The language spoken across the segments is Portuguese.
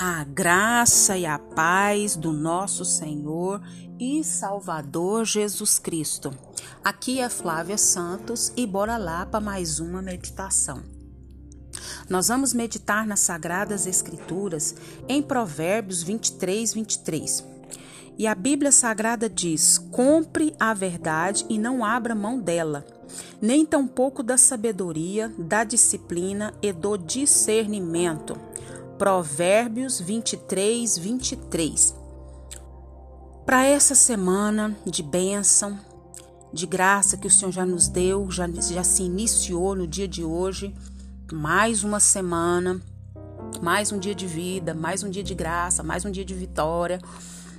A graça e a paz do nosso Senhor e Salvador Jesus Cristo. Aqui é Flávia Santos e bora lá para mais uma meditação. Nós vamos meditar nas Sagradas Escrituras em Provérbios 23, 23. E a Bíblia Sagrada diz: compre a verdade e não abra mão dela, nem tampouco da sabedoria, da disciplina e do discernimento Provérbios 23, 23. Para essa semana de bênção, de graça que o Senhor já nos deu, já, já se iniciou no dia de hoje, mais uma semana, mais um dia de vida, mais um dia de graça, mais um dia de vitória.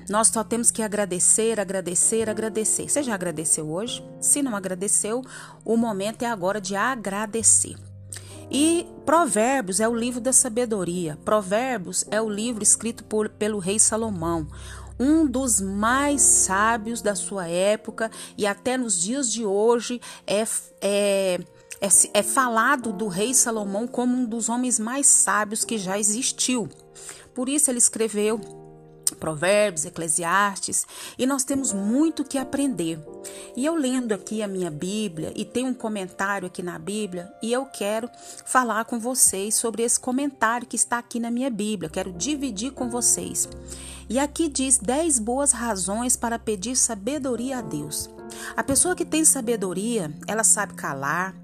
Nós só temos que agradecer, agradecer, agradecer. Você já agradeceu hoje? Se não agradeceu, o momento é agora de agradecer. E Provérbios é o livro da sabedoria. Provérbios é o livro escrito por, pelo rei Salomão, um dos mais sábios da sua época e até nos dias de hoje é, é, é, é falado do rei Salomão como um dos homens mais sábios que já existiu. Por isso ele escreveu Provérbios, Eclesiastes, e nós temos muito que aprender. E eu lendo aqui a minha Bíblia e tem um comentário aqui na Bíblia, e eu quero falar com vocês sobre esse comentário que está aqui na minha Bíblia, quero dividir com vocês. E aqui diz 10 boas razões para pedir sabedoria a Deus. A pessoa que tem sabedoria, ela sabe calar,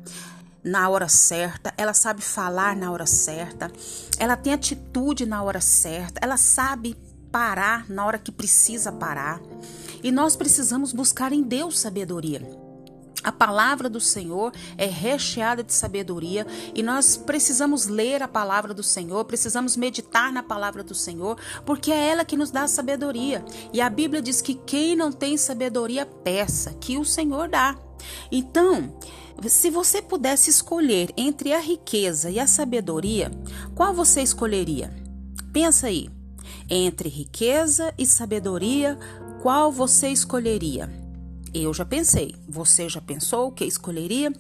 na hora certa, ela sabe falar na hora certa, ela tem atitude na hora certa, ela sabe parar na hora que precisa parar. E nós precisamos buscar em Deus sabedoria. A palavra do Senhor é recheada de sabedoria e nós precisamos ler a palavra do Senhor, precisamos meditar na palavra do Senhor, porque é ela que nos dá sabedoria. E a Bíblia diz que quem não tem sabedoria, peça, que o Senhor dá. Então, se você pudesse escolher entre a riqueza e a sabedoria, qual você escolheria? Pensa aí. Entre riqueza e sabedoria, qual você escolheria? Eu já pensei. Você já pensou o que escolheria?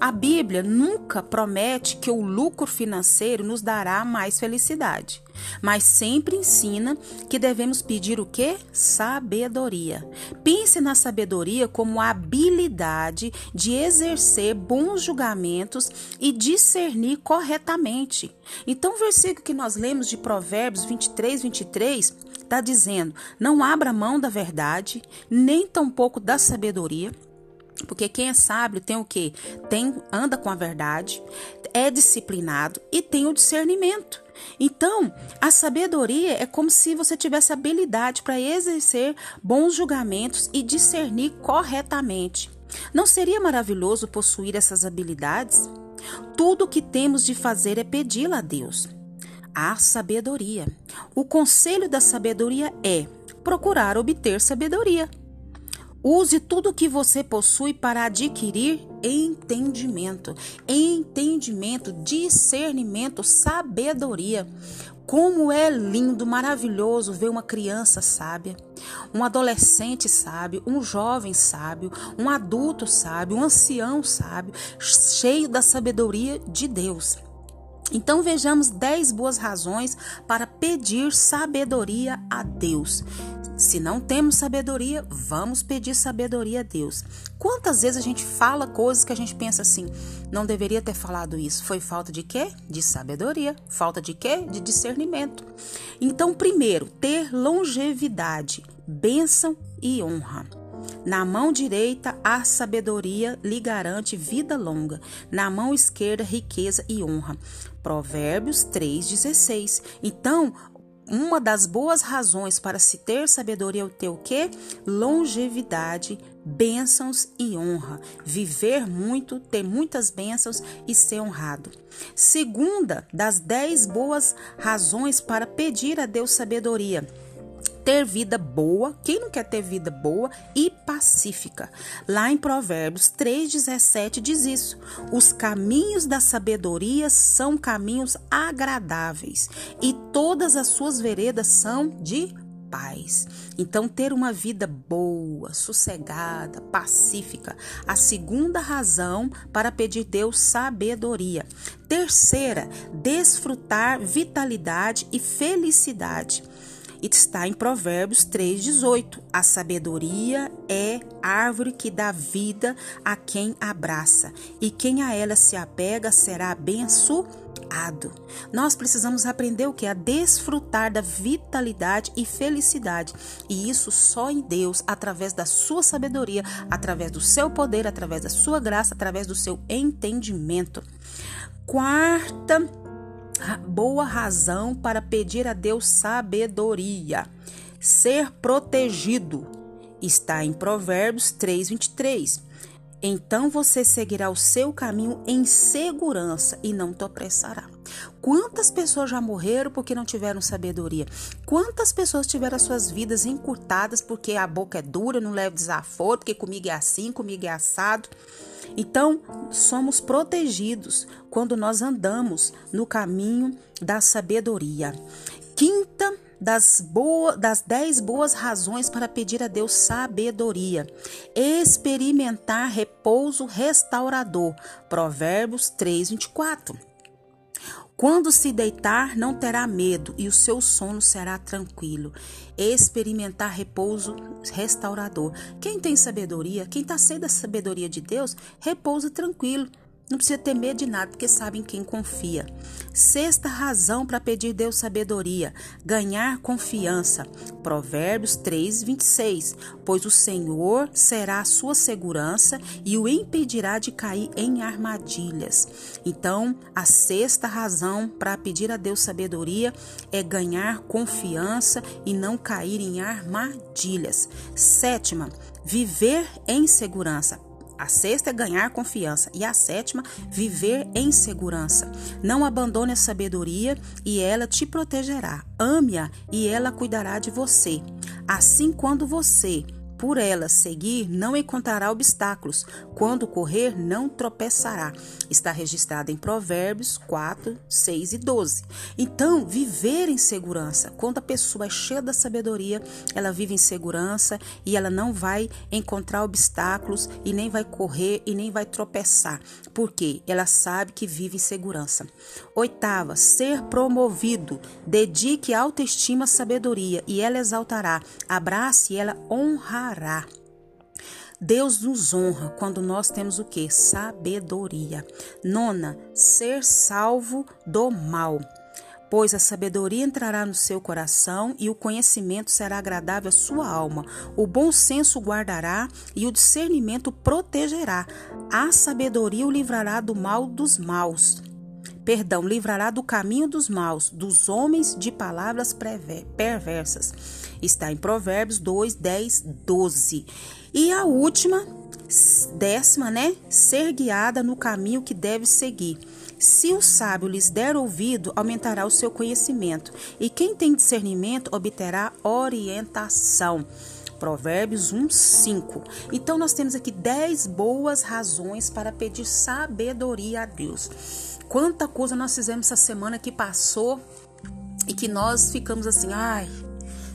A Bíblia nunca promete que o lucro financeiro nos dará mais felicidade, mas sempre ensina que devemos pedir o que? Sabedoria. Pense na sabedoria como a habilidade de exercer bons julgamentos e discernir corretamente. Então, o versículo que nós lemos de Provérbios 23, 23 está dizendo: não abra mão da verdade, nem tampouco da sabedoria porque quem é sábio tem o que? Tem anda com a verdade, é disciplinado e tem o discernimento. Então, a sabedoria é como se você tivesse habilidade para exercer bons julgamentos e discernir corretamente. Não seria maravilhoso possuir essas habilidades? Tudo o que temos de fazer é pedi-la a Deus. A sabedoria. O conselho da sabedoria é procurar obter sabedoria. Use tudo o que você possui para adquirir entendimento. Entendimento, discernimento, sabedoria. Como é lindo, maravilhoso ver uma criança sábia, um adolescente sábio, um jovem sábio, um adulto sábio, um ancião sábio, cheio da sabedoria de Deus. Então vejamos 10 boas razões para pedir sabedoria a Deus. Se não temos sabedoria, vamos pedir sabedoria a Deus. Quantas vezes a gente fala coisas que a gente pensa assim, não deveria ter falado isso? Foi falta de quê? De sabedoria. Falta de quê? De discernimento. Então, primeiro, ter longevidade, bênção e honra. Na mão direita, a sabedoria lhe garante vida longa. Na mão esquerda, riqueza e honra. Provérbios 3,16. Então, uma das boas razões para se ter sabedoria é o quê? Longevidade, bênçãos e honra. Viver muito, ter muitas bênçãos e ser honrado. Segunda das dez boas razões para pedir a Deus sabedoria ter vida boa, quem não quer ter vida boa e pacífica? Lá em Provérbios 3,17 diz isso: os caminhos da sabedoria são caminhos agradáveis, e todas as suas veredas são de paz. Então, ter uma vida boa, sossegada, pacífica, a segunda razão para pedir Deus sabedoria. Terceira, desfrutar vitalidade e felicidade. Está em Provérbios 3,18. A sabedoria é árvore que dá vida a quem abraça, e quem a ela se apega será abençoado nós precisamos aprender o que? A desfrutar da vitalidade e felicidade. E isso só em Deus, através da sua sabedoria, através do seu poder, através da sua graça, através do seu entendimento. Quarta boa razão para pedir a Deus sabedoria. Ser protegido. Está em Provérbios 3:23. Então você seguirá o seu caminho em segurança e não te opressará. Quantas pessoas já morreram porque não tiveram sabedoria? Quantas pessoas tiveram suas vidas encurtadas porque a boca é dura, não leva desaforo, porque comigo é assim, comigo é assado? Então, somos protegidos quando nós andamos no caminho da sabedoria. Quinta das, boa, das dez boas razões para pedir a Deus sabedoria. Experimentar repouso restaurador. Provérbios 3, 24. Quando se deitar, não terá medo e o seu sono será tranquilo. Experimentar repouso restaurador. Quem tem sabedoria, quem está cheio da sabedoria de Deus, repousa tranquilo. Não precisa ter medo de nada, porque sabe em quem confia. Sexta razão para pedir Deus sabedoria: ganhar confiança. Provérbios 3, 26. Pois o Senhor será a sua segurança e o impedirá de cair em armadilhas. Então, a sexta razão para pedir a Deus sabedoria é ganhar confiança e não cair em armadilhas. Sétima, viver em segurança. A sexta é ganhar confiança. E a sétima, viver em segurança. Não abandone a sabedoria e ela te protegerá. Ame-a e ela cuidará de você. Assim, quando você por ela seguir, não encontrará obstáculos. Quando correr, não tropeçará. Está registrado em Provérbios 4, 6 e 12. Então, viver em segurança. Quando a pessoa é cheia da sabedoria, ela vive em segurança e ela não vai encontrar obstáculos e nem vai correr e nem vai tropeçar. Porque ela sabe que vive em segurança. Oitava, ser promovido. Dedique autoestima à sabedoria e ela exaltará. Abrace e ela honrará Deus nos honra quando nós temos o que? Sabedoria. Nona, ser salvo do mal. Pois a sabedoria entrará no seu coração e o conhecimento será agradável à sua alma. O bom senso guardará e o discernimento protegerá. A sabedoria o livrará do mal dos maus perdão, livrará do caminho dos maus, dos homens de palavras perversas. Está em Provérbios 2, 10, 12. E a última, décima, né? Ser guiada no caminho que deve seguir. Se o sábio lhes der ouvido, aumentará o seu conhecimento, e quem tem discernimento obterá orientação. Provérbios 1, 5. Então, nós temos aqui 10 boas razões para pedir sabedoria a Deus. Quanta coisa nós fizemos essa semana que passou e que nós ficamos assim, ai,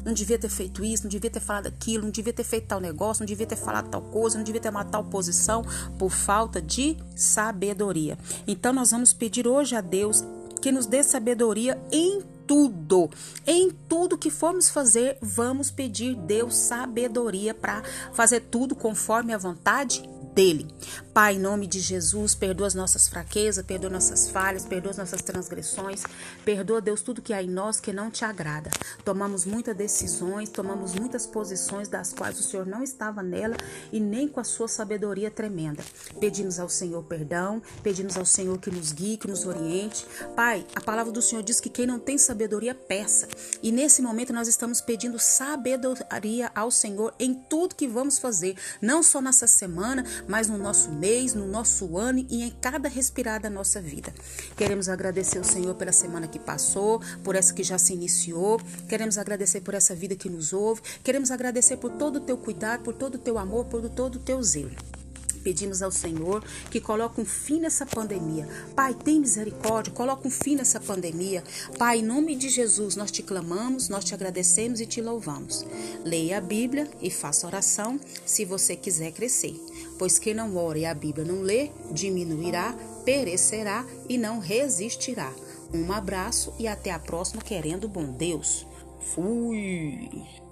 não devia ter feito isso, não devia ter falado aquilo, não devia ter feito tal negócio, não devia ter falado tal coisa, não devia ter uma tal posição por falta de sabedoria. Então nós vamos pedir hoje a Deus que nos dê sabedoria em tudo. Em tudo que formos fazer, vamos pedir Deus sabedoria para fazer tudo conforme a vontade dele. Pai, em nome de Jesus, perdoa as nossas fraquezas, perdoa nossas falhas, perdoa as nossas transgressões, perdoa, Deus, tudo que há em nós que não te agrada. Tomamos muitas decisões, tomamos muitas posições das quais o Senhor não estava nela e nem com a sua sabedoria tremenda. Pedimos ao Senhor perdão, pedimos ao Senhor que nos guie, que nos oriente. Pai, a palavra do Senhor diz que quem não tem sabedoria, peça. E nesse momento nós estamos pedindo sabedoria ao Senhor em tudo que vamos fazer, não só nessa semana, mas no nosso mês, no nosso ano e em cada respirar da nossa vida. Queremos agradecer ao Senhor pela semana que passou, por essa que já se iniciou. Queremos agradecer por essa vida que nos ouve. Queremos agradecer por todo o teu cuidado, por todo o teu amor, por todo o teu zelo. Pedimos ao Senhor que coloque um fim nessa pandemia. Pai, tem misericórdia, coloca um fim nessa pandemia. Pai, em nome de Jesus, nós te clamamos, nós te agradecemos e te louvamos. Leia a Bíblia e faça oração se você quiser crescer. Pois quem não ora e a Bíblia não lê, diminuirá, perecerá e não resistirá. Um abraço e até a próxima, querendo bom Deus. Fui!